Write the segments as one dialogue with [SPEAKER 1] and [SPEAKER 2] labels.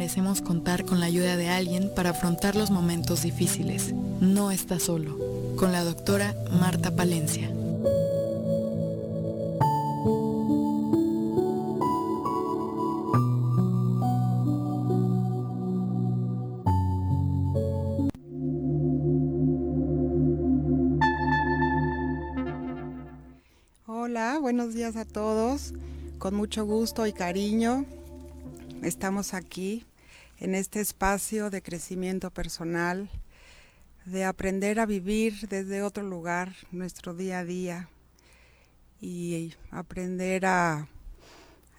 [SPEAKER 1] merecemos contar con la ayuda de alguien para afrontar los momentos difíciles. No está solo. Con la doctora Marta Palencia.
[SPEAKER 2] Hola, buenos días a todos. Con mucho gusto y cariño estamos aquí en este espacio de crecimiento personal, de aprender a vivir desde otro lugar nuestro día a día y aprender a,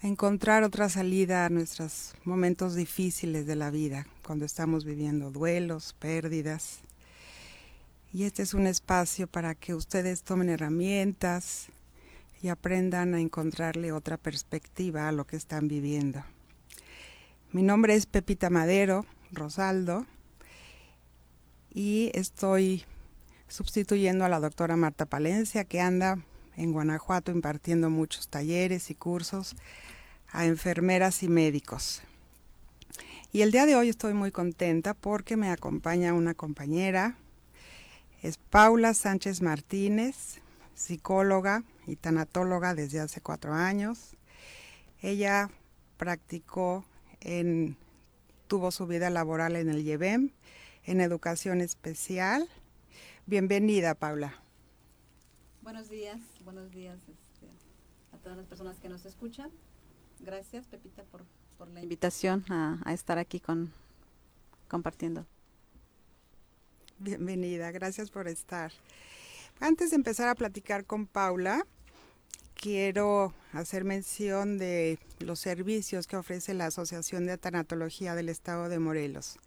[SPEAKER 2] encontrar otra salida a nuestros momentos difíciles de la vida, cuando estamos viviendo duelos, pérdidas. Y este es un espacio para que ustedes tomen herramientas y aprendan a encontrarle otra perspectiva a lo que están viviendo. Mi nombre es Pepita Madero Rosaldo y estoy sustituyendo a la doctora Marta Palencia que anda en Guanajuato impartiendo muchos talleres y cursos a enfermeras y médicos. Y el día de hoy estoy muy contenta porque me acompaña una compañera, es Paula Sánchez Martínez, psicóloga y tanatóloga desde hace cuatro años. Ella practicó en, tuvo su vida laboral en el IEBEM, en educación especial. Bienvenida, Paula.
[SPEAKER 3] Buenos días, buenos días este, a todas las personas que nos escuchan. Gracias, Pepita, por, por la invitación a, a estar aquí con, compartiendo.
[SPEAKER 2] Bienvenida, gracias por estar. Antes de empezar a platicar con Paula, quiero hacer mención de los servicios que ofrece la Asociación de Tanatología del Estado de Morelos.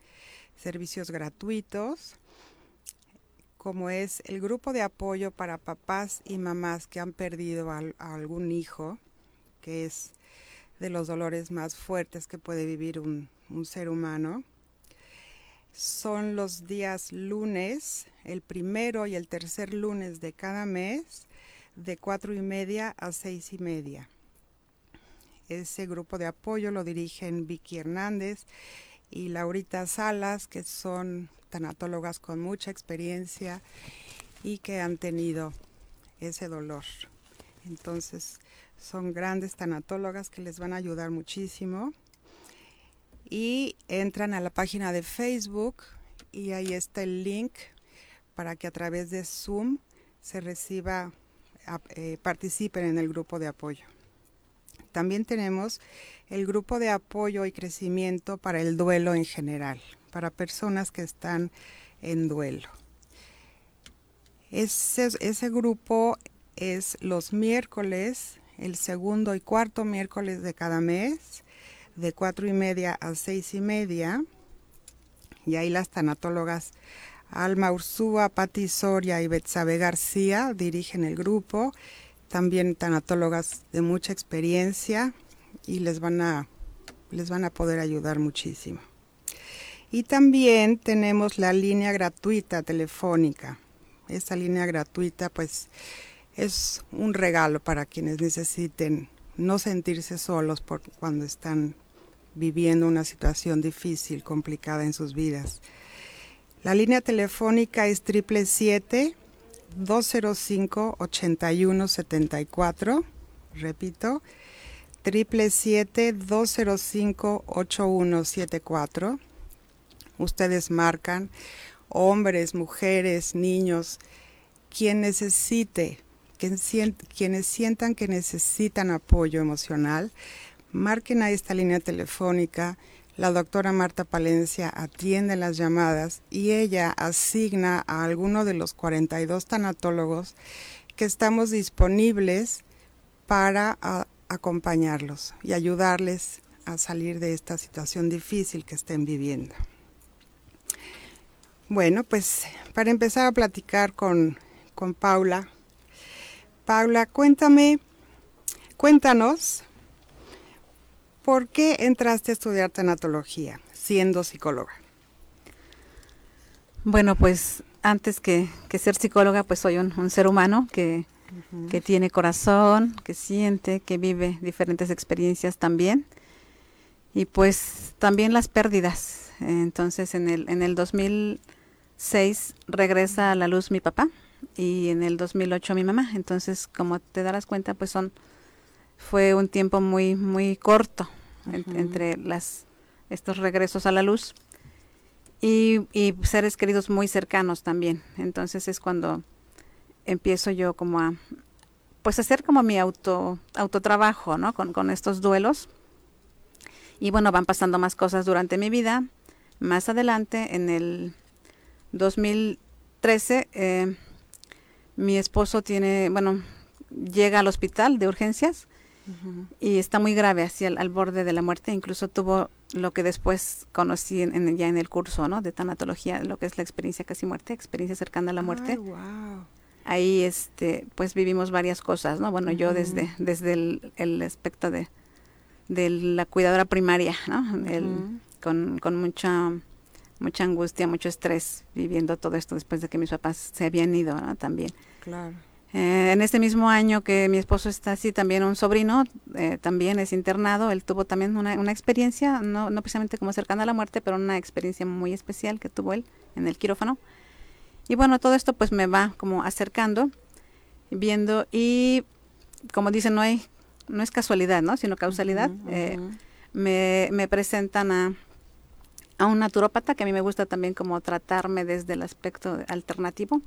[SPEAKER 2] Servicios gratuitos, como es el grupo de apoyo para papás y mamás que han perdido a, algún hijo, que es de los dolores más fuertes que puede vivir un ser humano. Son los días lunes, el primero y el tercer lunes de cada mes, de cuatro y media a seis y media. Ese grupo de apoyo lo dirigen Vicky Hernández y Laurita Salas, que son tanatólogas con mucha experiencia y que han tenido ese dolor. Entonces, son grandes tanatólogas que les van a ayudar muchísimo. Y entran a la página de Facebook y ahí está el link para que a través de Zoom se reciba eh, participen en el grupo de apoyo. También tenemos el grupo de apoyo y crecimiento para el duelo en general, para personas que están en duelo. Ese, ese grupo es los miércoles, el segundo y cuarto miércoles de cada mes, de cuatro y media a seis y media. Y ahí las tanatólogas Alma Ursúa, Pati Soria y Betsabe García dirigen el grupo, también tanatólogas de mucha experiencia y les van a, les van a poder ayudar muchísimo. Y también tenemos la línea gratuita telefónica. Esta línea gratuita pues es un regalo para quienes necesiten no sentirse solos por cuando están viviendo una situación difícil, complicada en sus vidas. La línea telefónica es 777-205-8174. Repito, 777-205-8174. Ustedes marcan, hombres, mujeres, niños, quien necesite, quienes sientan que necesitan apoyo emocional, marquen a esta línea telefónica la doctora Marta Palencia atiende las llamadas y ella asigna a alguno de los 42 tanatólogos que estamos disponibles para acompañarlos y ayudarles a salir de esta situación difícil que estén viviendo. Bueno, pues para empezar a platicar con, con Paula. Paula, cuéntame, cuéntanos ¿Por qué entraste a estudiar tanatología siendo psicóloga?
[SPEAKER 3] Bueno, pues antes que, ser psicóloga, pues soy un, ser humano que, que, tiene corazón, que siente, que vive diferentes experiencias también. Y pues también las pérdidas. Entonces en el, en el 2006 regresa a la luz mi papá y en el 2008 mi mamá. Entonces, como te darás cuenta, pues son fue un tiempo muy muy corto entre las estos regresos a la luz y, y, seres queridos muy cercanos también. Entonces es cuando empiezo yo como a pues hacer como mi auto autotrabajo, ¿no? Con, con estos duelos. Y bueno, van pasando más cosas durante mi vida. Más adelante, en el 2013, eh, mi esposo tiene, bueno, llega al hospital de urgencias y está muy grave, así al, borde de la muerte. Incluso tuvo lo que después conocí en, ya en el curso, ¿no? De tanatología, lo que es la experiencia casi muerte, experiencia cercana a la muerte. Ahí, este, pues vivimos varias cosas, ¿no? Bueno, yo desde, desde el, aspecto de, de la cuidadora primaria, ¿no? con, con mucha mucha angustia, mucho estrés viviendo todo esto después de que mis papás se habían ido también.
[SPEAKER 2] Claro.
[SPEAKER 3] Eh, en este mismo año que mi esposo está así, también un sobrino eh, también es internado. Él tuvo también una, una experiencia, no, no precisamente como cercana a la muerte, pero una experiencia muy especial que tuvo él en el quirófano. Y bueno, todo esto pues me va como acercando, viendo y como dicen, no hay, no es casualidad, ¿no? Sino causalidad. Eh, me, me presentan a, a un naturópata que a mí me gusta también como tratarme desde el aspecto alternativo.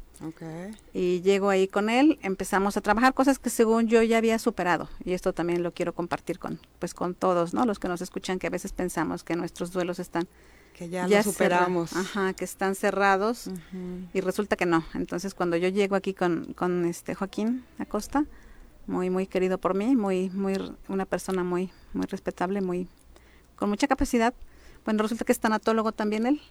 [SPEAKER 3] Y llego ahí con él, empezamos a trabajar cosas que según yo ya había superado y esto también lo quiero compartir con pues con todos, ¿no? Los que nos escuchan que a veces pensamos que nuestros duelos están
[SPEAKER 2] que ya, ya superamos.
[SPEAKER 3] ajá, que están cerrados y resulta que no. Entonces, cuando yo llego aquí con con este Joaquín Acosta, muy muy querido por mí, muy muy una persona muy muy respetable, muy con mucha capacidad bueno, resulta que es tanatólogo también él.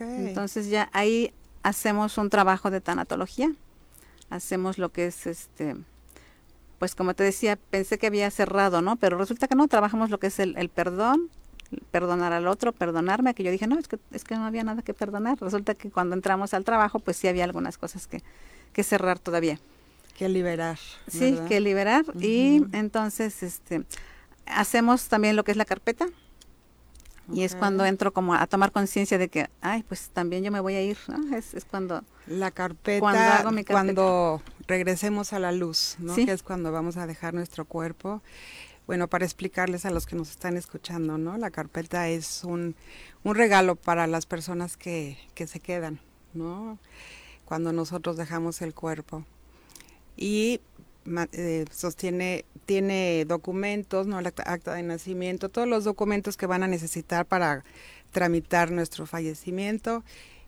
[SPEAKER 3] Entonces ya ahí hacemos un trabajo de tanatología. Hacemos lo que es este pues como te decía, pensé que había cerrado, ¿no? Pero resulta que no, trabajamos lo que es el, perdón, perdonar al otro, perdonarme, que yo dije, no, es que, es que no había nada que perdonar. Resulta que cuando entramos al trabajo, pues sí había algunas cosas que, que cerrar todavía.
[SPEAKER 2] Que liberar.
[SPEAKER 3] Sí, que liberar. Y entonces, este, hacemos también lo que es la carpeta, y es cuando entro como a tomar conciencia de que, ay, pues también yo me voy a ir, ¿no? Es, es cuando...
[SPEAKER 2] La carpeta, cuando, hago mi cuando regresemos a la luz, ¿no? Que es cuando vamos a dejar nuestro cuerpo. Bueno, para explicarles a los que nos están escuchando, ¿no? La carpeta es un, un regalo para las personas que, que se quedan, ¿no? Cuando nosotros dejamos el cuerpo. Y eh, sostiene, tiene documentos, ¿no? El acta, de nacimiento, todos los documentos que van a necesitar para tramitar nuestro fallecimiento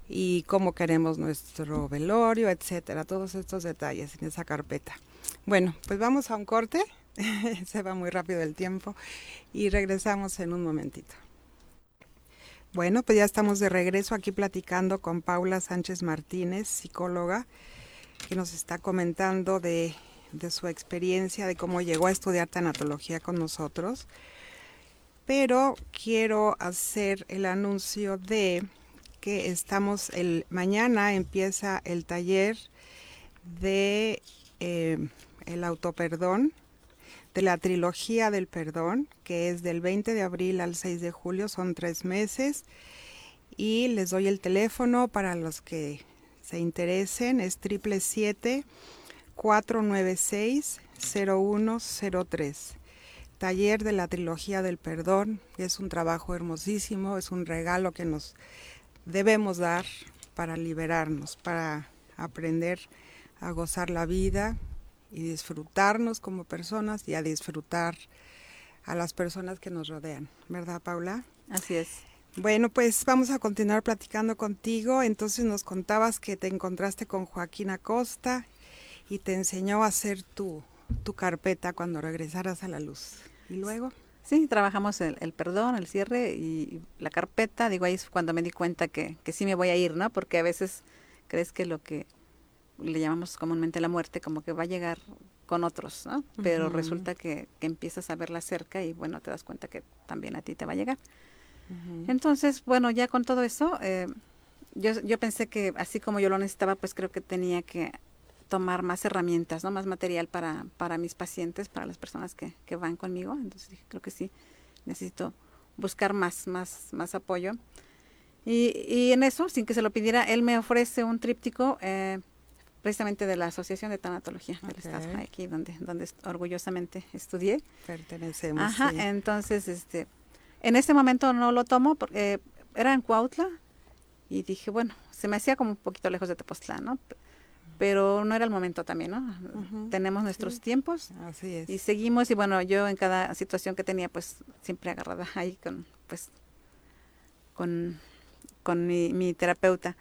[SPEAKER 2] y cómo queremos nuestro velorio, etcétera, todos estos detalles en esa carpeta. Bueno, pues vamos a un corte, se va muy rápido el tiempo y regresamos en un momentito. Bueno, pues ya estamos de regreso aquí platicando con Paula Sánchez Martínez, psicóloga, que nos está comentando de de su experiencia, de cómo llegó a estudiar tanatología con nosotros. Pero quiero hacer el anuncio de que estamos el mañana empieza el taller de eh, el autoperdón de la trilogía del perdón, que es del 20 de abril al 6 de julio, son tres meses. Y les doy el teléfono para los que se interesen, es triple siete 496-0103. Taller de la Trilogía del Perdón. Es un trabajo hermosísimo, es un regalo que nos debemos dar para liberarnos, para aprender a gozar la vida y disfrutarnos como personas y a disfrutar a las personas que nos rodean. ¿Verdad, Paula?
[SPEAKER 3] Así es.
[SPEAKER 2] Bueno, pues vamos a continuar platicando contigo. Entonces nos contabas que te encontraste con Joaquín Acosta y te enseñó a hacer tu, tu carpeta cuando regresaras a la luz. ¿Y luego?
[SPEAKER 3] Sí, trabajamos el, el, perdón, el cierre y la carpeta. Digo, ahí es cuando me di cuenta que, que sí me voy a ir, ¿no? Porque a veces crees que lo que le llamamos comúnmente la muerte, como que va a llegar con otros, ¿no? Pero resulta que, que, empiezas a verla cerca y bueno, te das cuenta que también a ti te va a llegar. Entonces, bueno, ya con todo eso, eh, yo, yo pensé que así como yo lo necesitaba, pues creo que tenía que tomar más herramientas, ¿no? Más material para, para mis pacientes, para las personas que, que van conmigo. Entonces dije, creo que sí, necesito buscar más, más, más apoyo. Y, y, en eso, sin que se lo pidiera, él me ofrece un tríptico eh, precisamente de la Asociación de Tanatología del Estado, aquí donde, donde orgullosamente estudié.
[SPEAKER 2] Pertenecemos.
[SPEAKER 3] Ajá, entonces, este, en ese momento no lo tomo, porque eh, era en Cuautla, y dije, bueno, se me hacía como un poquito lejos de Tepoztlán, ¿no? Pero no era el momento también, ¿no? Tenemos nuestros tiempos.
[SPEAKER 2] Así es.
[SPEAKER 3] Y seguimos, y bueno, yo en cada situación que tenía, pues siempre agarrada ahí con, pues, con, con mi, mi terapeuta.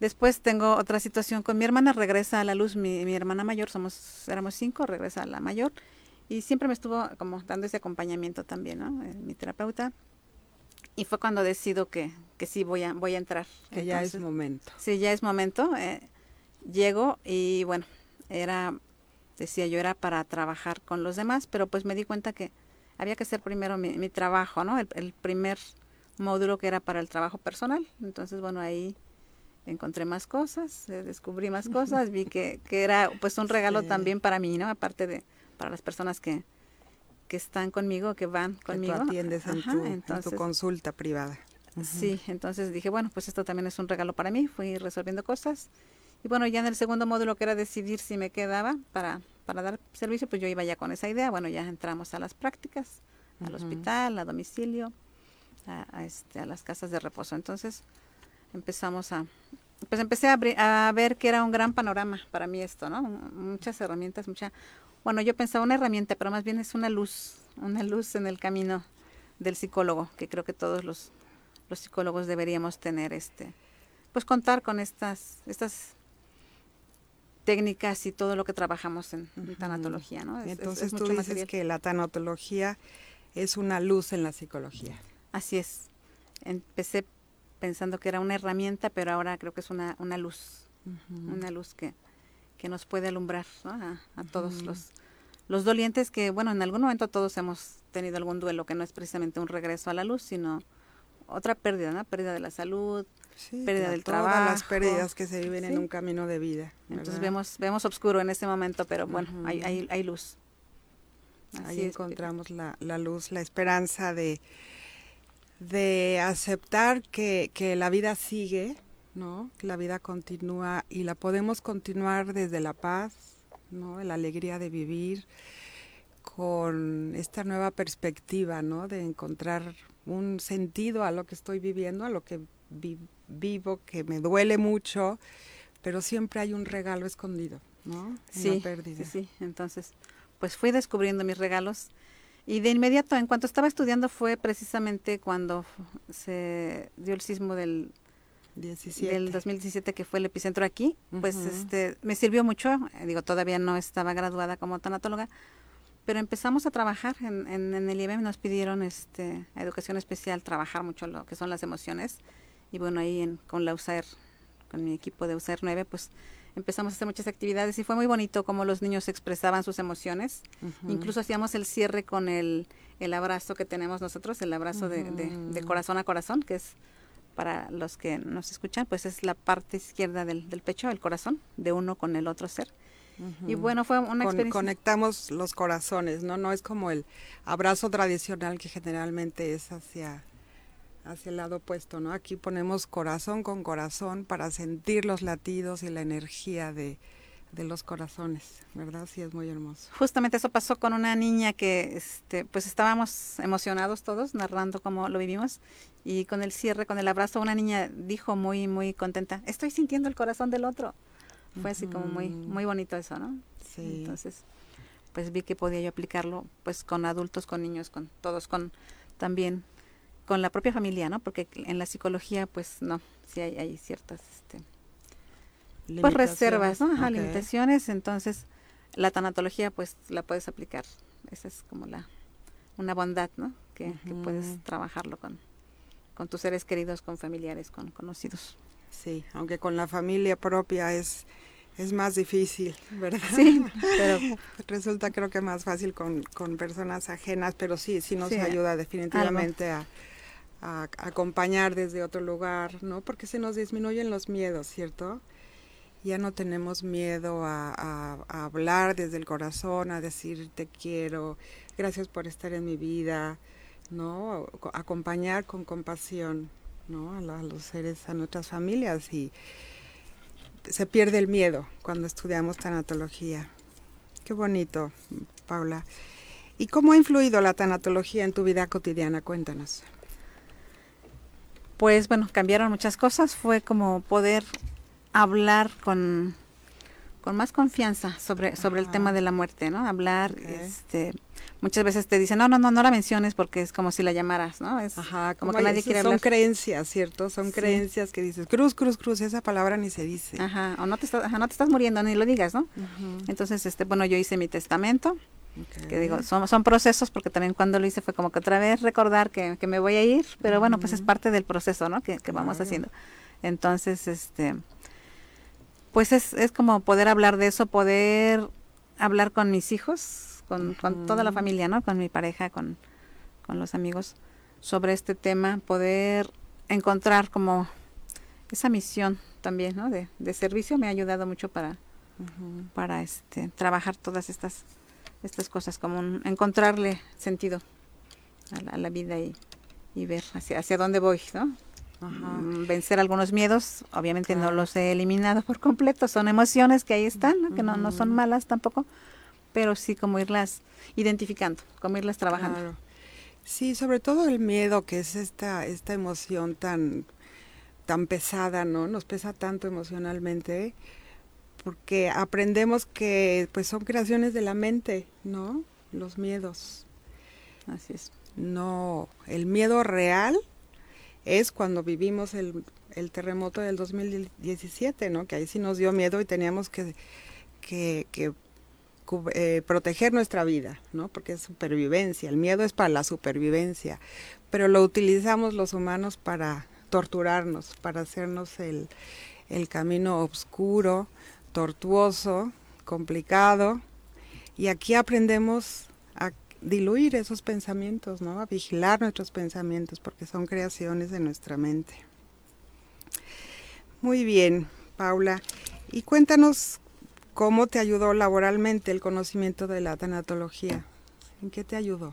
[SPEAKER 3] Después tengo otra situación con mi hermana, regresa a la luz, mi, mi, hermana mayor, somos, éramos cinco, regresa a la mayor, y siempre me estuvo como dando ese acompañamiento también, ¿no? Eh, mi terapeuta. Y fue cuando decido que, que sí voy a, voy a entrar.
[SPEAKER 2] Que ya es momento.
[SPEAKER 3] Sí, ya es momento. Eh, llego y bueno, era, decía yo, era para trabajar con los demás, pero pues me di cuenta que había que hacer primero mi, mi trabajo, ¿no? El, el primer módulo que era para el trabajo personal. Entonces, bueno, ahí encontré más cosas, eh, descubrí más cosas, vi que, que era pues un regalo sí. también para mí, ¿no? Aparte de para las personas que, que están conmigo, que van conmigo.
[SPEAKER 2] Que tú atiendes en, Ajá, tu, entonces, en tu consulta privada.
[SPEAKER 3] Uh -huh. Sí, entonces dije, bueno, pues esto también es un regalo para mí, fui resolviendo cosas. Y bueno, ya en el segundo módulo que era decidir si me quedaba para, para dar servicio, pues yo iba ya con esa idea. Bueno, ya entramos a las prácticas, al uh -huh. hospital, a domicilio, a, a, este, a las casas de reposo. Entonces, empezamos a, pues empecé a, a, ver que era un gran panorama para mí esto, ¿no? Muchas herramientas, mucha, bueno, yo pensaba una herramienta, pero más bien es una luz, una luz en el camino del psicólogo, que creo que todos los, los psicólogos deberíamos tener, este, pues contar con estas, estas técnicas y todo lo que trabajamos en, tanatología, ¿no?
[SPEAKER 2] Es, Entonces es, es tú dices material. que la tanatología es una luz en la psicología.
[SPEAKER 3] Así es. Empecé pensando que era una herramienta, pero ahora creo que es una, una luz, uh -huh. una luz que, que nos puede alumbrar ¿no? a, a, todos uh -huh. los, los dolientes que, bueno, en algún momento todos hemos tenido algún duelo que no es precisamente un regreso a la luz, sino otra pérdida, ¿no? Pérdida de la salud,
[SPEAKER 2] sí,
[SPEAKER 3] pérdida del
[SPEAKER 2] todas
[SPEAKER 3] trabajo.
[SPEAKER 2] las pérdidas que se viven sí. en un camino de vida.
[SPEAKER 3] ¿verdad? Entonces vemos, vemos oscuro en este momento, pero bueno, uh -huh. hay, hay, hay, luz.
[SPEAKER 2] Así Ahí es. encontramos la, la luz, la esperanza de de aceptar que, que la vida sigue, ¿no? Que la vida continúa y la podemos continuar desde la paz, ¿no? La alegría de vivir con esta nueva perspectiva, ¿no? De encontrar un sentido a lo que estoy viviendo, a lo que vi vivo, que me duele mucho, pero siempre hay un regalo escondido, ¿no?
[SPEAKER 3] Sí, pérdida. sí, sí. Entonces, pues fui descubriendo mis regalos y de inmediato, en cuanto estaba estudiando, fue precisamente cuando se dio el sismo del,
[SPEAKER 2] 17.
[SPEAKER 3] del 2017, que fue el epicentro aquí. Uh -huh. Pues este me sirvió mucho. Eh, digo, todavía no estaba graduada como tanatóloga, pero empezamos a trabajar en, en, en el IBM. Nos pidieron este, educación especial trabajar mucho lo que son las emociones. Y bueno, ahí en, con la USAER, con mi equipo de USAER 9, pues empezamos a hacer muchas actividades y fue muy bonito cómo los niños expresaban sus emociones. Uh -huh. Incluso hacíamos el cierre con el, el abrazo que tenemos nosotros, el abrazo uh -huh. de, de, de, corazón a corazón, que es para los que nos escuchan, pues es la parte izquierda del, del pecho, el corazón, de uno con el otro ser. Uh -huh. Y bueno, fue una con, experiencia.
[SPEAKER 2] Conectamos los corazones, ¿no? No es como el abrazo tradicional que generalmente es hacia hacia el lado opuesto, ¿no? Aquí ponemos corazón con corazón para sentir los latidos y la energía de, de los corazones, ¿verdad? Sí, es muy hermoso.
[SPEAKER 3] Justamente eso pasó con una niña que, este, pues estábamos emocionados todos, narrando cómo lo vivimos, y con el cierre, con el abrazo, una niña dijo muy, muy contenta, estoy sintiendo el corazón del otro. Fue uh -huh. así como muy, muy bonito eso, ¿no?
[SPEAKER 2] Sí.
[SPEAKER 3] Entonces, pues vi que podía yo aplicarlo, pues con adultos, con niños, con todos, con también con la propia familia, ¿no? Porque en la psicología, pues no, sí hay, hay ciertas este, pues reservas, ¿no? Ajá, okay. limitaciones. Entonces, la tanatología, pues la puedes aplicar. Esa es como la una bondad, ¿no? Que, uh -huh. que puedes trabajarlo con, con tus seres queridos, con familiares, con conocidos.
[SPEAKER 2] Sí, aunque con la familia propia es es más difícil, ¿verdad?
[SPEAKER 3] Sí, pero
[SPEAKER 2] resulta creo que más fácil con, con personas ajenas, pero sí, sí nos sí, ayuda definitivamente a a, acompañar desde otro lugar, ¿no? Porque se nos disminuyen los miedos, ¿cierto? Ya no tenemos miedo a, a, a, hablar desde el corazón, a decir te quiero, gracias por estar en mi vida, ¿no? Acompañar con compasión, ¿no? A, los seres, a nuestras familias y se pierde el miedo cuando estudiamos tanatología. Qué bonito, Paula. ¿Y cómo ha influido la tanatología en tu vida cotidiana? Cuéntanos.
[SPEAKER 3] Pues bueno, cambiaron muchas cosas. Fue como poder hablar con, con más confianza sobre, sobre el tema de la muerte, ¿no? Hablar, este, muchas veces te dicen, no, no, no, no la menciones porque es como si la llamaras, ¿no? Es
[SPEAKER 2] Ajá, como, que nadie quiere hablar. Son creencias, ¿cierto? Son creencias que dices, cruz, cruz, cruz, esa palabra ni se dice.
[SPEAKER 3] Ajá, o no te, estás, no te estás muriendo, ni lo digas, ¿no? Entonces, este, bueno, yo hice mi testamento, que digo, son, son procesos, porque también cuando lo hice fue como que otra vez recordar que, que me voy a ir, pero bueno, pues es parte del proceso, ¿no? Que, que vamos haciendo. Entonces, este, pues es, es como poder hablar de eso, poder hablar con mis hijos, con, con toda la familia, ¿no? Con mi pareja, con, con los amigos, sobre este tema, poder encontrar como esa misión también, ¿no? De, de servicio me ha ayudado mucho para, para este, trabajar todas estas estas cosas, como encontrarle sentido a la, vida y, y, ver hacia, hacia dónde voy, ¿no? Mm, vencer algunos miedos, obviamente no los he eliminado por completo, son emociones que ahí están, que no, no son malas tampoco, pero sí como irlas identificando, como irlas trabajando.
[SPEAKER 2] Sí, sobre todo el miedo, que es esta, esta emoción tan, tan pesada, ¿no? Nos pesa tanto emocionalmente porque aprendemos que pues son creaciones de la mente, ¿no? Los miedos.
[SPEAKER 3] Así es.
[SPEAKER 2] No, el miedo real es cuando vivimos el, terremoto del 2017, ¿no? Que ahí sí nos dio miedo y teníamos que, que, eh, proteger nuestra vida, ¿no? Porque es supervivencia, el miedo es para la supervivencia, pero lo utilizamos los humanos para torturarnos, para hacernos el, el camino oscuro, tortuoso, complicado, y aquí aprendemos a diluir esos pensamientos, ¿no? A vigilar nuestros pensamientos porque son creaciones de nuestra mente. Muy bien, Paula. Y cuéntanos cómo te ayudó laboralmente el conocimiento de la tanatología. ¿En qué te ayudó?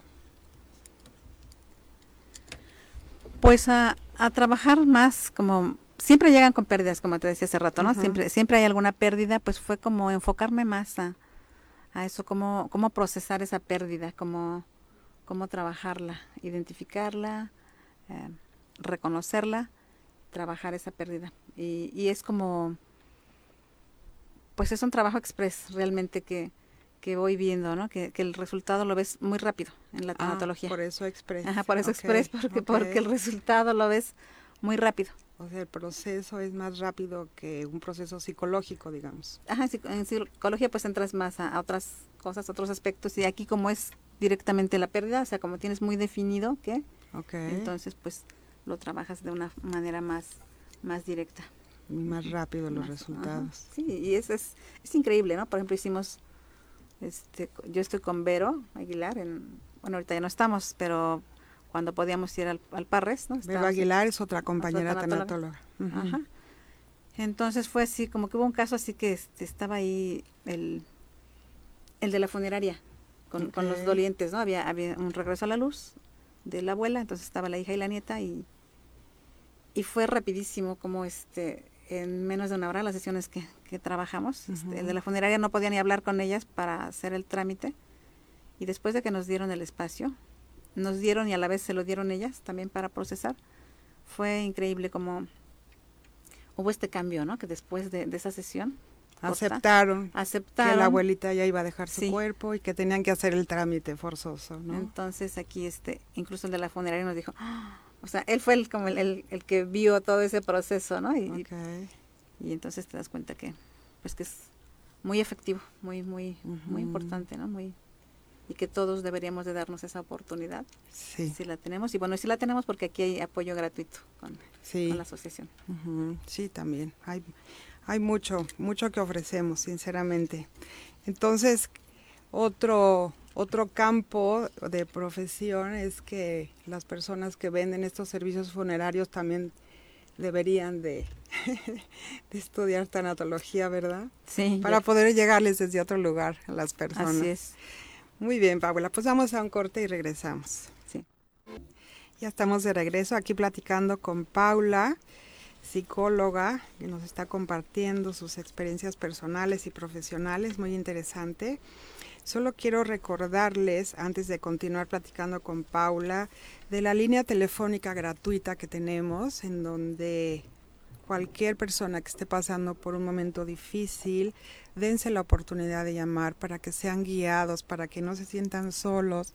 [SPEAKER 3] Pues a, a trabajar más como siempre llegan con pérdidas, como te decía hace rato, ¿no? Siempre, siempre hay alguna pérdida, pues fue como enfocarme más a, eso, cómo, cómo procesar esa pérdida, cómo, cómo trabajarla, identificarla, eh, reconocerla, trabajar esa pérdida. Y, y, es como, pues es un trabajo express realmente que, que voy viendo, ¿no? Que, que, el resultado lo ves muy rápido en la ah, tanatología.
[SPEAKER 2] por eso express.
[SPEAKER 3] Ajá, por eso express, porque, porque el resultado lo ves muy rápido.
[SPEAKER 2] O sea, el proceso es más rápido que un proceso psicológico, digamos.
[SPEAKER 3] Ajá, en psicología pues entras más a, otras cosas, otros aspectos, y aquí como es directamente la pérdida, o sea, como tienes muy definido qué, okay. entonces pues lo trabajas de una manera más, más directa.
[SPEAKER 2] Y más rápido los resultados.
[SPEAKER 3] sí, y es, es, es increíble, ¿no? Por ejemplo, hicimos, este, yo estoy con Vero Aguilar, en, bueno, ahorita ya no estamos, pero cuando podíamos ir al, Parres. ¿no?
[SPEAKER 2] Beba Aguilar es otra compañera tanatóloga.
[SPEAKER 3] Ajá. Entonces fue así, como que hubo un caso así que este, estaba ahí el, el de la funeraria con, con, los dolientes, ¿no? Había, había un regreso a la luz de la abuela, entonces estaba la hija y la nieta y, y fue rapidísimo como este en menos de una hora las sesiones que, que trabajamos. Este, el de la funeraria no podía ni hablar con ellas para hacer el trámite y después de que nos dieron el espacio, nos dieron y a la vez se lo dieron ellas también para procesar. Fue increíble como hubo este cambio, ¿no? Que después de, esa sesión
[SPEAKER 2] aceptaron, aceptaron que la abuelita ya iba a dejar su cuerpo y que tenían que hacer el trámite forzoso, ¿no?
[SPEAKER 3] Entonces aquí este, incluso el de la funeraria nos dijo, ¡Ah! o sea, él fue el, como el, el, que vio todo ese proceso, ¿no? Y, y, entonces te das cuenta que, pues que es muy efectivo, muy, muy, muy importante, ¿no? Muy, y que todos deberíamos de darnos esa oportunidad sí. si la tenemos y bueno si la tenemos porque aquí hay apoyo gratuito con, la asociación
[SPEAKER 2] sí también hay hay mucho mucho que ofrecemos sinceramente entonces otro otro campo de profesión es que las personas que venden estos servicios funerarios también deberían de, de, estudiar tanatología, ¿verdad?
[SPEAKER 3] Sí.
[SPEAKER 2] Para poder llegarles desde otro lugar a las personas.
[SPEAKER 3] Así es.
[SPEAKER 2] Muy bien, Paula, pues vamos a un corte y regresamos.
[SPEAKER 3] Sí.
[SPEAKER 2] Ya estamos de regreso aquí platicando con Paula, psicóloga, que nos está compartiendo sus experiencias personales y profesionales, muy interesante. Solo quiero recordarles, antes de continuar platicando con Paula, de la línea telefónica gratuita que tenemos, en donde cualquier persona que esté pasando por un momento difícil, dense la oportunidad de llamar para que sean guiados, para que no se sientan solos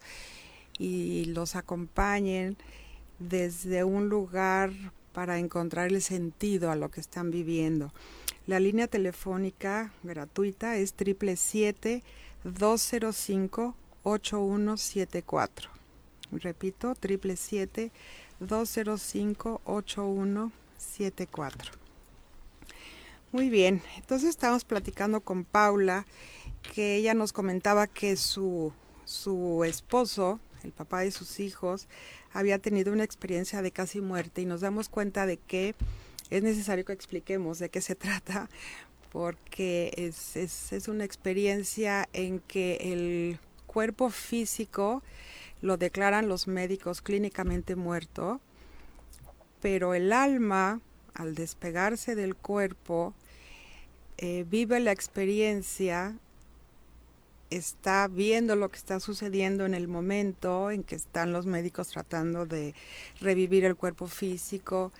[SPEAKER 2] y los acompañen desde un lugar para encontrar el sentido a lo que están viviendo. La línea telefónica gratuita es 777-205-8174. Repito, 777-205-8174. Muy bien, entonces estamos platicando con Paula, que ella nos comentaba que su, su esposo, el papá de sus hijos, había tenido una experiencia de casi muerte y nos damos cuenta de que es necesario que expliquemos de qué se trata, porque es, es, es una experiencia en que el cuerpo físico lo declaran los médicos clínicamente muerto, pero el alma, al despegarse del cuerpo, eh, vive la experiencia está viendo lo que está sucediendo en el momento en que están los médicos tratando de revivir el cuerpo físico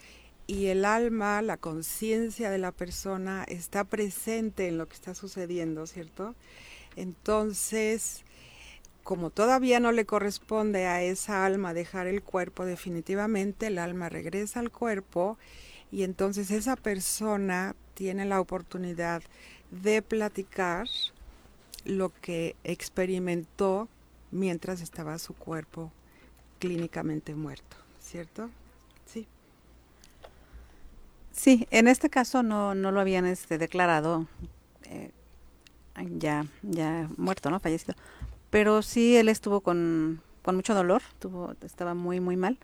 [SPEAKER 2] y el alma, la conciencia de la persona está presente en lo que está sucediendo, ¿cierto? Entonces, como todavía no le corresponde a esa alma dejar el cuerpo definitivamente, el alma regresa al cuerpo y entonces esa persona tiene la oportunidad de platicar lo que experimentó mientras estaba su cuerpo clínicamente muerto, ¿cierto? Sí.
[SPEAKER 3] Sí, en este caso no, no lo habían este, declarado eh, ya, ya muerto, ¿no? Fallecido. Pero sí, él estuvo con, con mucho dolor, tuvo, estaba muy, muy mal.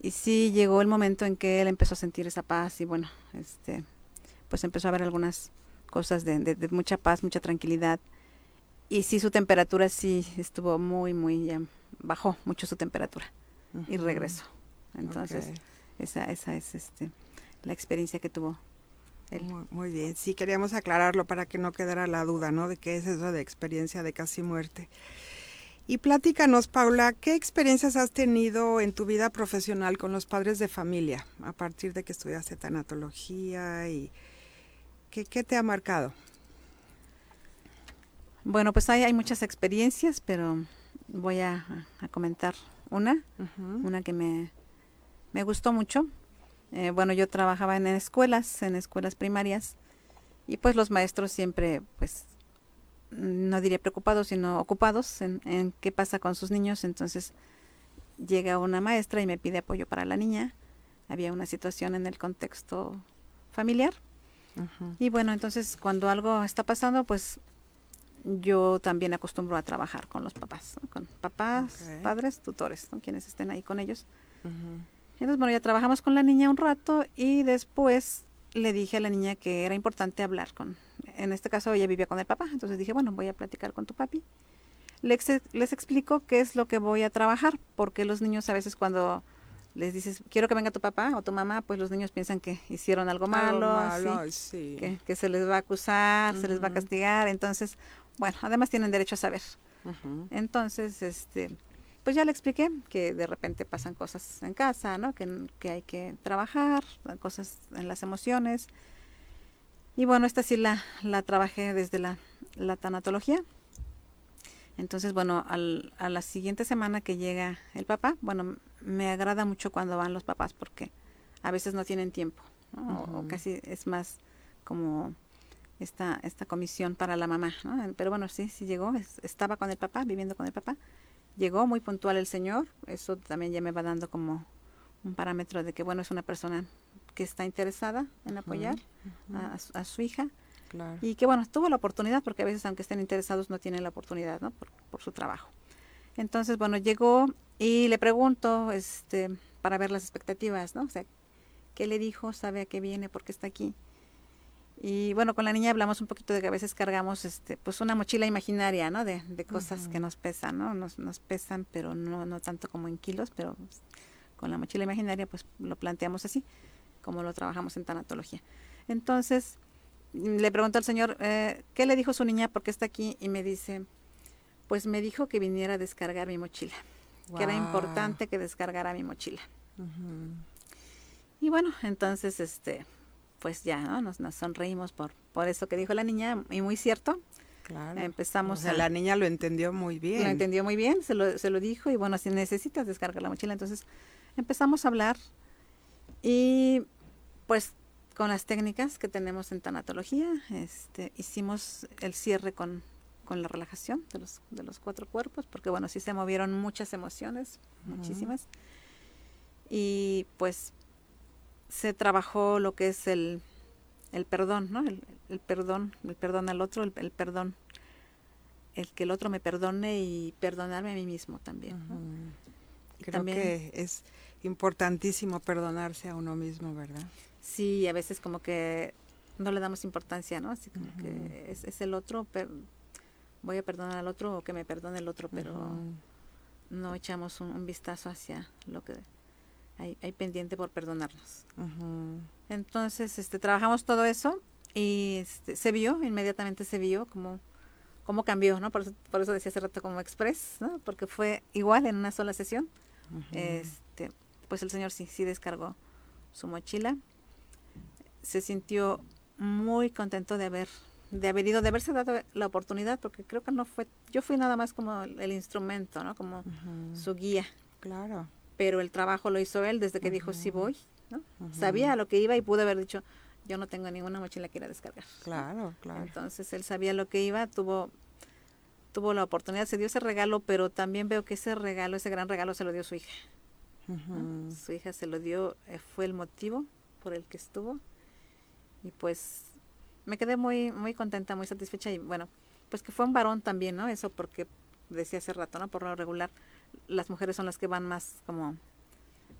[SPEAKER 3] Y sí llegó el momento en que él empezó a sentir esa paz y bueno, este, pues empezó a ver algunas cosas de, de mucha paz, mucha tranquilidad. Y sí su temperatura sí estuvo muy muy ya bajó mucho su temperatura y regresó. Entonces esa esa es este la experiencia que tuvo
[SPEAKER 2] Muy, bien. Sí queríamos aclararlo para que no quedara la duda no de qué es eso de experiencia de casi muerte. Y platícanos Paula qué experiencias has tenido en tu vida profesional con los padres de familia a partir de que estudiaste tanatología y qué, qué te ha marcado
[SPEAKER 3] bueno, pues hay, hay muchas experiencias, pero voy a, comentar una, una que me, me gustó mucho. Eh, bueno, yo trabajaba en escuelas, en escuelas primarias, y pues los maestros siempre, pues, no diría preocupados, sino ocupados en, en qué pasa con sus niños. Entonces llega una maestra y me pide apoyo para la niña. Había una situación en el contexto familiar. Y bueno, entonces cuando algo está pasando, pues yo también acostumbro a trabajar con los papás, con papás, padres, tutores, quienes estén ahí con ellos. Entonces, bueno, ya trabajamos con la niña un rato y después le dije a la niña que era importante hablar con, en este caso ella vivía con el papá, entonces dije, bueno, voy a platicar con tu papi. Les, les explico qué es lo que voy a trabajar, porque los niños a veces cuando les dices, quiero que venga tu papá o tu mamá, pues los niños piensan que hicieron algo malo, Que, se les va a acusar, se les va a castigar. Entonces, bueno, además tienen derecho a saber. Entonces, este, pues ya le expliqué que de repente pasan cosas en casa, ¿no? Que, que hay que trabajar, cosas en las emociones. Y bueno, esta sí la, la trabajé desde la, la tanatología. Entonces, bueno, al, a la siguiente semana que llega el papá, bueno, me agrada mucho cuando van los papás porque a veces no tienen tiempo, o, casi es más como esta, esta comisión para la mamá. Pero bueno, sí, sí llegó, estaba con el papá, viviendo con el papá. Llegó muy puntual el señor, eso también ya me va dando como un parámetro de que, bueno, es una persona que está interesada en apoyar A, su hija. Y que, bueno, tuvo la oportunidad, porque a veces, aunque estén interesados, no tienen la oportunidad, ¿no? Por, por su trabajo. Entonces, bueno, llegó y le pregunto, este, para ver las expectativas, ¿no? O sea, ¿qué le dijo? ¿Sabe a qué viene? ¿Por qué está aquí? Y bueno, con la niña hablamos un poquito de que a veces cargamos este, pues una mochila imaginaria, ¿no? De, de cosas que nos pesan, ¿no? Nos, nos pesan, pero no, no tanto como en kilos, pero pues, con la mochila imaginaria pues lo planteamos así, como lo trabajamos en tanatología. Entonces, le pregunto al señor, eh, ¿qué le dijo su niña? porque está aquí? Y me dice, pues me dijo que viniera a descargar mi mochila, que era importante que descargara mi mochila. Y bueno, entonces, este, pues ya, ¿no? Nos, nos sonreímos por, por eso que dijo la niña, y muy cierto.
[SPEAKER 2] Claro.
[SPEAKER 3] Empezamos
[SPEAKER 2] o sea, la niña lo entendió muy bien.
[SPEAKER 3] Lo entendió muy bien, se lo, se lo dijo, y bueno, si necesitas descargar la mochila, entonces empezamos a hablar y pues con las técnicas que tenemos en tanatología, este, hicimos el cierre con, con la relajación de los, de los cuatro cuerpos, porque bueno, sí se movieron muchas emociones, muchísimas. Y pues se trabajó lo que es el, el perdón, ¿no? El, el, perdón, el perdón al otro, el, el, perdón, el que el otro me perdone y perdonarme a mí mismo también. ¿no?
[SPEAKER 2] Creo también, que es importantísimo perdonarse a uno mismo, ¿verdad?
[SPEAKER 3] Sí, a veces como que no le damos importancia, ¿no? Así como uh -huh. que es, es, el otro, pero voy a perdonar al otro o que me perdone el otro, pero uh -huh. no echamos un, un, vistazo hacia lo que hay, hay pendiente por perdonarnos. Uh -huh. Entonces, este, trabajamos todo eso y este, se vio, inmediatamente se vio como cómo cambió, ¿no? Por eso, por eso decía hace rato como express, ¿no? Porque fue igual en una sola sesión. Este, pues el señor sí, sí descargó su mochila se sintió muy contento de haber de haber ido, de haberse dado la oportunidad, porque creo que no fue, yo fui nada más como el, el instrumento, ¿no? Como uh -huh. su guía.
[SPEAKER 2] Claro.
[SPEAKER 3] Pero el trabajo lo hizo él desde que uh -huh. dijo sí voy, ¿no? Uh -huh. Sabía a lo que iba y pudo haber dicho, yo no tengo ninguna mochila que ir a descargar.
[SPEAKER 2] Claro, claro.
[SPEAKER 3] Entonces él sabía lo que iba, tuvo tuvo la oportunidad, se dio ese regalo, pero también veo que ese regalo, ese gran regalo se lo dio su hija. ¿no? Su hija se lo dio, eh, fue el motivo por el que estuvo y pues me quedé muy muy contenta, muy satisfecha y bueno, pues que fue un varón también, ¿no? Eso porque decía hace rato, ¿no? Por lo regular las mujeres son las que van más como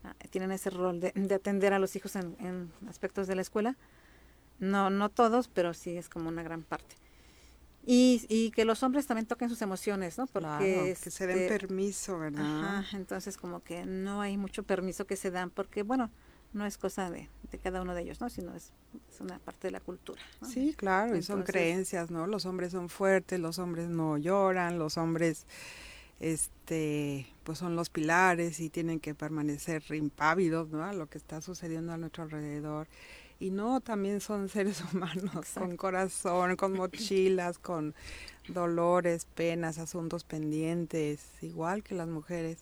[SPEAKER 3] ah, tienen ese rol de, de atender a los hijos en, en, aspectos de la escuela. No no todos, pero sí es como una gran parte. Y, y que los hombres también toquen sus emociones, ¿no?
[SPEAKER 2] Porque claro, que este, se den este, permiso, ¿verdad?
[SPEAKER 3] Ajá, entonces como que no hay mucho permiso que se dan porque bueno, no es cosa de, de, cada uno de ellos, ¿no? Sino es, es una parte de la cultura. ¿no?
[SPEAKER 2] Sí, claro, Entonces, y son creencias, ¿no? Los hombres son fuertes, los hombres no lloran, los hombres, este, pues son los pilares y tienen que permanecer impávidos, ¿no? A lo que está sucediendo a nuestro alrededor. Y no, también son seres humanos, Exacto. con corazón, con mochilas, con dolores, penas, asuntos pendientes, igual que las mujeres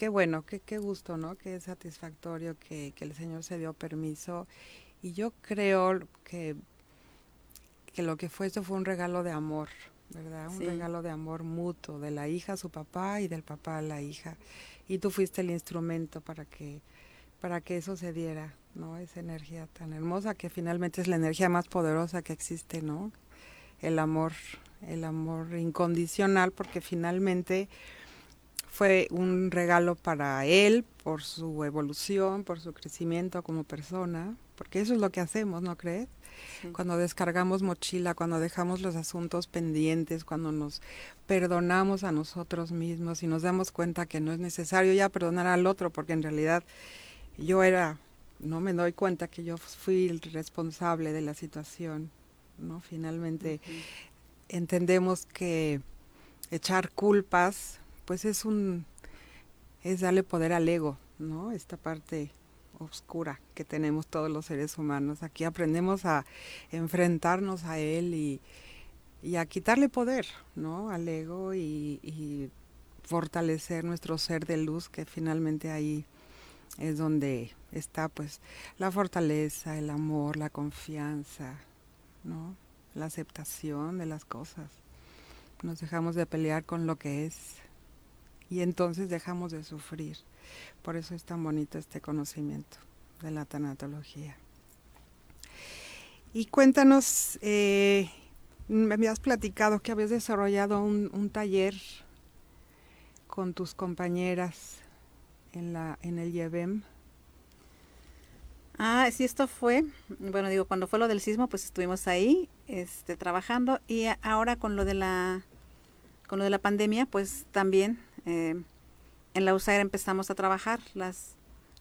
[SPEAKER 2] qué bueno, qué, qué gusto, ¿no? Qué satisfactorio que, que, el Señor se dio permiso. Y yo creo que, que lo que fue esto fue un regalo de amor, ¿verdad? Un sí. regalo de amor mutuo, de la hija a su papá y del papá a la hija. Y tú fuiste el instrumento para que, para que eso se diera, ¿no? Esa energía tan hermosa que finalmente es la energía más poderosa que existe, ¿no? El amor, el amor incondicional, porque finalmente fue un regalo para él por su evolución, por su crecimiento como persona, porque eso es lo que hacemos, ¿no crees? Sí. Cuando descargamos mochila, cuando dejamos los asuntos pendientes, cuando nos perdonamos a nosotros mismos y nos damos cuenta que no es necesario ya perdonar al otro, porque en realidad yo era, no me doy cuenta que yo fui el responsable de la situación, ¿no? Finalmente uh -huh. entendemos que echar culpas pues es un es darle poder al ego, ¿no? Esta parte oscura que tenemos todos los seres humanos. Aquí aprendemos a enfrentarnos a él y, y a quitarle poder, ¿no? Al ego y, y, fortalecer nuestro ser de luz, que finalmente ahí es donde está pues la fortaleza, el amor, la confianza, ¿no? La aceptación de las cosas. Nos dejamos de pelear con lo que es y entonces dejamos de sufrir. Por eso es tan bonito este conocimiento de la tanatología. Y cuéntanos, eh, me habías platicado que habías desarrollado un, taller con tus compañeras en, la, en el YEBEM.
[SPEAKER 3] Ah, sí, esto fue, bueno, digo, cuando fue lo del sismo, pues estuvimos ahí, este, trabajando y ahora con lo de la, con lo de la pandemia, pues también eh, en la USAIR empezamos a trabajar las,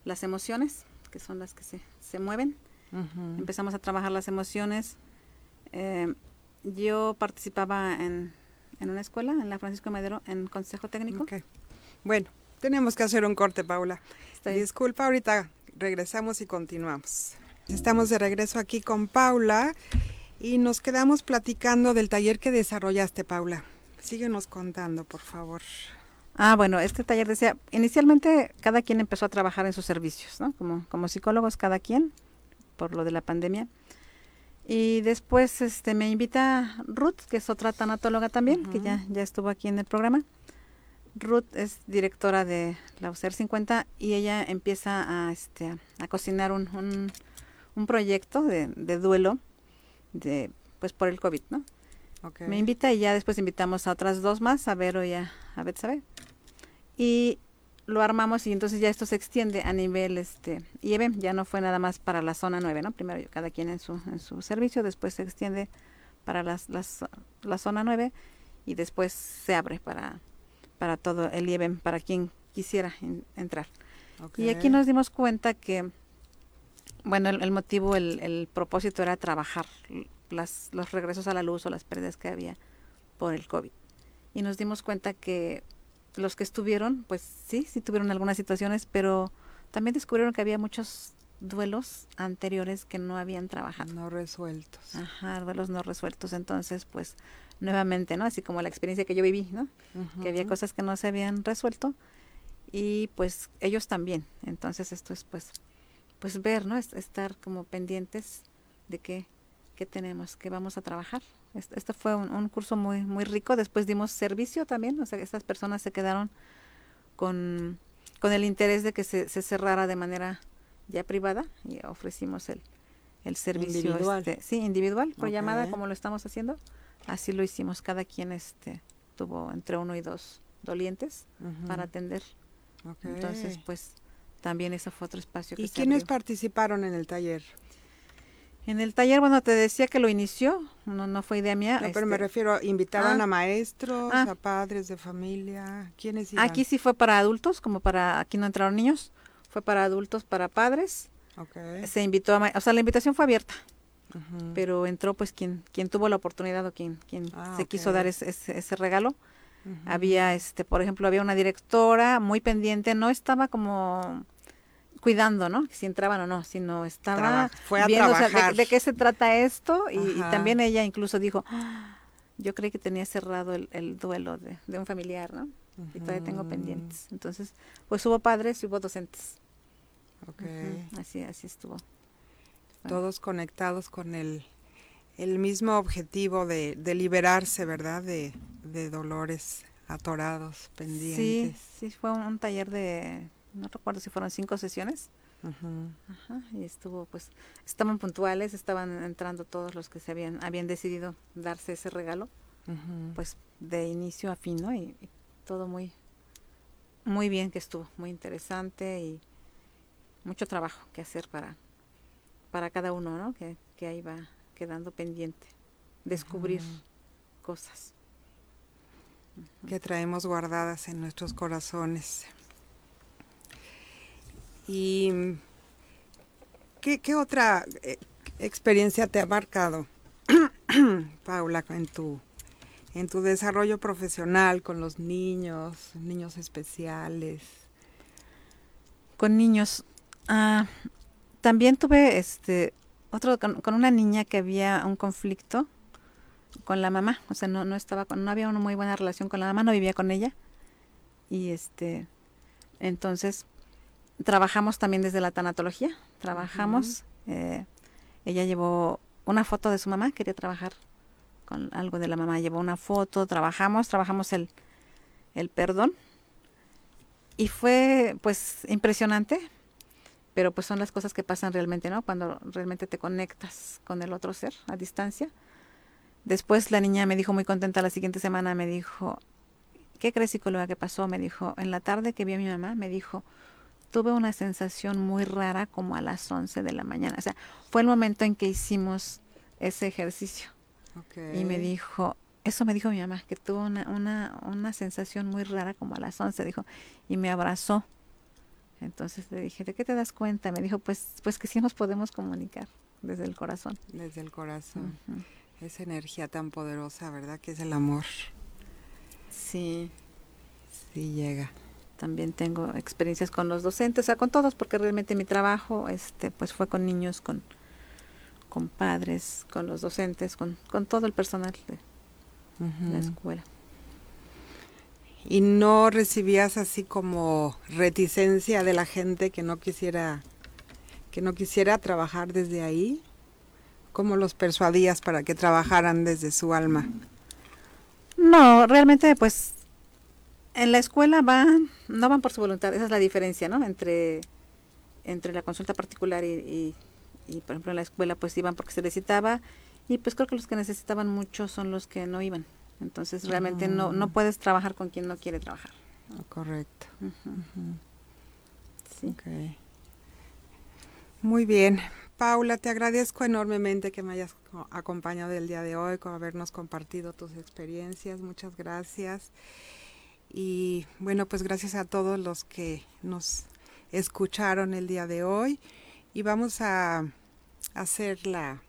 [SPEAKER 3] las emociones, que son las que se, se mueven. Empezamos a trabajar las emociones. Eh, yo participaba en, en, una escuela, en la Francisco Madero, en consejo técnico.
[SPEAKER 2] Bueno, tenemos que hacer un corte, Paula. Disculpa, ahorita regresamos y continuamos. Estamos de regreso aquí con Paula y nos quedamos platicando del taller que desarrollaste, Paula. Síguenos contando, por favor.
[SPEAKER 3] Ah, bueno, este taller decía, inicialmente cada quien empezó a trabajar en sus servicios, ¿no? Como, como psicólogos cada quien, por lo de la pandemia. Y después este, me invita Ruth, que es otra tanatóloga también, que ya, ya estuvo aquí en el programa. Ruth es directora de la UCER 50 y ella empieza a, este, a cocinar un, un, proyecto de, de, duelo de, pues por el COVID, ¿no? Me invita y ya después invitamos a otras dos más, a Vero y a, a Betsabe y lo armamos y entonces ya esto se extiende a nivel este IEB, ya no fue nada más para la zona 9, ¿no? Primero cada quien en su, en su servicio, después se extiende para las, las, la zona 9 y después se abre para, para todo el IEB, para quien quisiera entrar. Y aquí nos dimos cuenta que, bueno, el, motivo, el, el, propósito era trabajar las, los regresos a la luz o las pérdidas que había por el COVID. Y nos dimos cuenta que los que estuvieron, pues sí, sí tuvieron algunas situaciones, pero también descubrieron que había muchos duelos anteriores que no habían trabajado.
[SPEAKER 2] No resueltos.
[SPEAKER 3] Ajá, duelos no resueltos. Entonces, pues, nuevamente, ¿no? Así como la experiencia que yo viví, ¿no? Que había cosas que no se habían resuelto y pues ellos también. Entonces, esto es pues, pues ver, ¿no? estar como pendientes de qué, qué tenemos, qué vamos a trabajar. Este, fue un, curso muy, muy rico. Después dimos servicio también, o sea, estas personas se quedaron con, con el interés de que se, se, cerrara de manera ya privada y ofrecimos el, el servicio
[SPEAKER 2] individual.
[SPEAKER 3] Este, sí, individual, por llamada, como lo estamos haciendo. Así lo hicimos. Cada quien este tuvo entre uno y dos dolientes para atender. Entonces, pues también ese fue otro espacio.
[SPEAKER 2] Que ¿Y quiénes participaron en el taller?
[SPEAKER 3] En el taller, bueno, te decía que lo inició, no, no fue idea mía.
[SPEAKER 2] No, pero me este, refiero, invitaban ah. a maestros, ah. a padres de familia, ¿quiénes iban?
[SPEAKER 3] Aquí sí fue para adultos, como para, aquí no entraron niños, fue para adultos, para padres. Okay. Se invitó a, o sea, la invitación fue abierta, pero entró pues quien, quien tuvo la oportunidad o quien, quien ah, se quiso dar ese, ese, regalo. Había, este, por ejemplo, había una directora muy pendiente, no estaba como cuidando, ¿no? Si entraban o no, sino estaba
[SPEAKER 2] Fue a viendo
[SPEAKER 3] de, qué se trata esto y, también ella incluso dijo, ah, yo creí que tenía cerrado el, duelo de, un familiar, ¿no? Y todavía tengo pendientes. Entonces, pues hubo padres y hubo docentes.
[SPEAKER 2] Ok.
[SPEAKER 3] Así, así estuvo.
[SPEAKER 2] Todos conectados con el, el mismo objetivo de, de liberarse, ¿verdad? De, de dolores atorados, pendientes.
[SPEAKER 3] Sí, sí, fue un taller de no recuerdo si fueron cinco sesiones. Ajá, y estuvo, pues, estaban puntuales, estaban entrando todos los que se habían, habían decidido darse ese regalo, pues, de inicio a fin, ¿no? Y, todo muy, muy bien que estuvo, muy interesante y mucho trabajo que hacer para, para cada uno, ¿no? Que, que ahí va quedando pendiente, descubrir cosas.
[SPEAKER 2] Que traemos guardadas en nuestros corazones. ¿Y qué, otra eh, experiencia te ha marcado, Paula, en tu, en tu desarrollo profesional con los niños, niños especiales?
[SPEAKER 3] Con niños. Ah, también tuve este otro con, una niña que había un conflicto con la mamá, o sea, no, no estaba con, no había una muy buena relación con la mamá, no vivía con ella. Y este entonces trabajamos también desde la tanatología, trabajamos, eh, ella llevó una foto de su mamá, quería trabajar con algo de la mamá, llevó una foto, trabajamos, trabajamos el, el perdón y fue pues impresionante, pero pues son las cosas que pasan realmente, ¿no? Cuando realmente te conectas con el otro ser a distancia. Después la niña me dijo muy contenta la siguiente semana, me dijo, ¿qué crees psicóloga que pasó? Me dijo, en la tarde que vi a mi mamá, me dijo, tuve una sensación muy rara como a las 11 de la mañana. O sea, fue el momento en que hicimos ese ejercicio. Y me dijo, eso me dijo mi mamá, que tuvo una, una, una sensación muy rara como a las 11, dijo, y me abrazó. Entonces le dije, ¿de qué te das cuenta? Me dijo, pues, pues que sí nos podemos comunicar desde el corazón.
[SPEAKER 2] Desde el corazón. Esa energía tan poderosa, ¿verdad? Que es el amor.
[SPEAKER 3] Sí.
[SPEAKER 2] Sí llega.
[SPEAKER 3] También tengo experiencias con los docentes, o sea, con todos, porque realmente mi trabajo, este, pues fue con niños, con, con padres, con los docentes, con, con todo el personal de la escuela.
[SPEAKER 2] ¿Y no recibías así como reticencia de la gente que no quisiera que no quisiera trabajar desde ahí? ¿Cómo los persuadías para que trabajaran desde su alma?
[SPEAKER 3] No, realmente pues en la escuela van, no van por su voluntad, esa es la diferencia, ¿no? Entre, entre la consulta particular y, y, por ejemplo en la escuela pues iban porque se necesitaba y pues creo que los que necesitaban mucho son los que no iban. Entonces realmente no, no mm. puedes trabajar con quien no quiere trabajar.
[SPEAKER 2] Correcto. Sí. Muy bien. Paula, te agradezco enormemente que me hayas acompañado el día de hoy, con habernos compartido tus experiencias. Muchas gracias. Y bueno, pues gracias a todos los que nos escucharon el día de hoy. Y vamos a hacer la,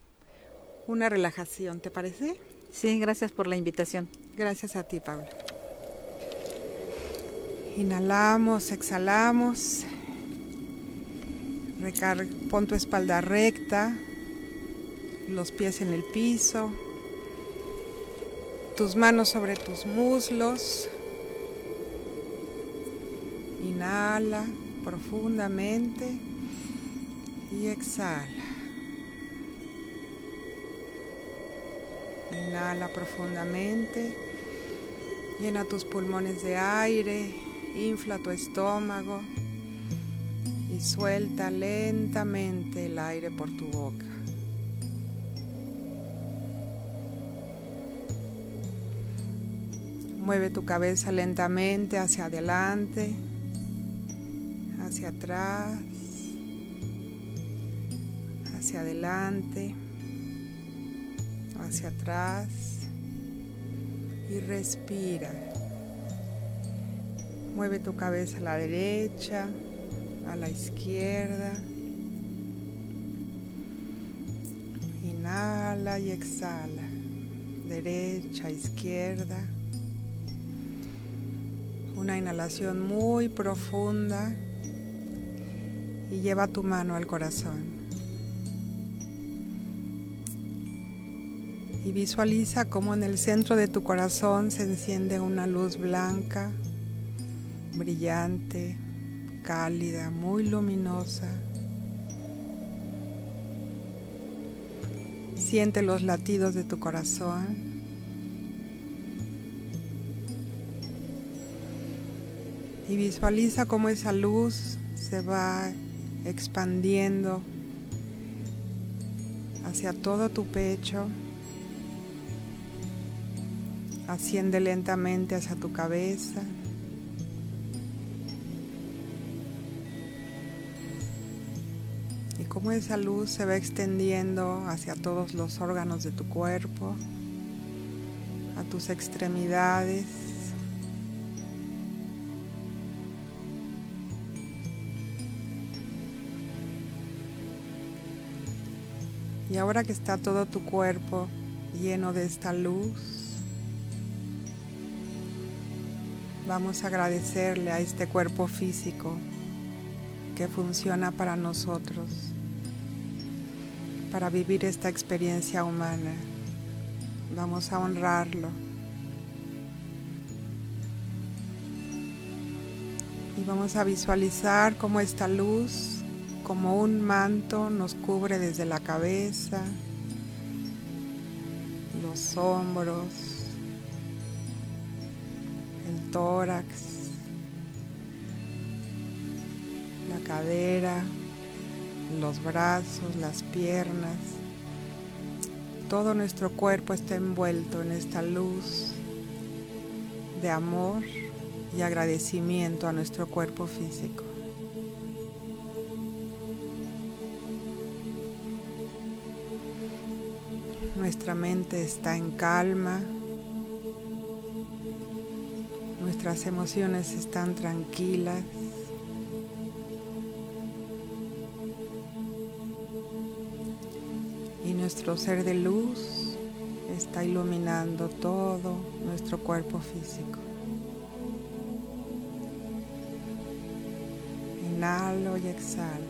[SPEAKER 2] una relajación, ¿te parece?
[SPEAKER 3] Sí, gracias por la invitación.
[SPEAKER 2] Gracias a ti, Paula. Inhalamos, exhalamos. Recar pon tu espalda recta, los pies en el piso, tus manos sobre tus muslos. Inhala profundamente y exhala. Inhala profundamente, llena tus pulmones de aire, infla tu estómago suelta lentamente el aire por tu boca. Mueve tu cabeza lentamente hacia adelante, hacia atrás, hacia adelante, hacia atrás y respira. Mueve tu cabeza a la derecha, a la izquierda. Inhala y exhala. Derecha, izquierda. Una inhalación muy profunda y lleva tu mano al corazón. Y visualiza cómo en el centro de tu corazón se enciende una luz blanca, brillante, cálida, muy luminosa. Siente los latidos de tu corazón. Y visualiza cómo esa luz se va expandiendo hacia todo tu pecho. Asciende lentamente hacia tu cabeza. cómo esa luz se va extendiendo hacia todos los órganos de tu cuerpo, a tus extremidades. Y ahora que está todo tu cuerpo lleno de esta luz, vamos a agradecerle a este cuerpo físico que funciona para nosotros para vivir esta experiencia humana. Vamos a honrarlo. Y vamos a visualizar cómo esta luz, como un manto, nos cubre desde la cabeza, los hombros, el tórax, la cadera, los brazos, las piernas. Todo nuestro cuerpo está envuelto en esta luz de amor y agradecimiento a nuestro cuerpo físico. Nuestra mente está en calma. Nuestras emociones están tranquilas. Y nuestro ser de luz está iluminando todo nuestro cuerpo físico. Inhalo y exhalo.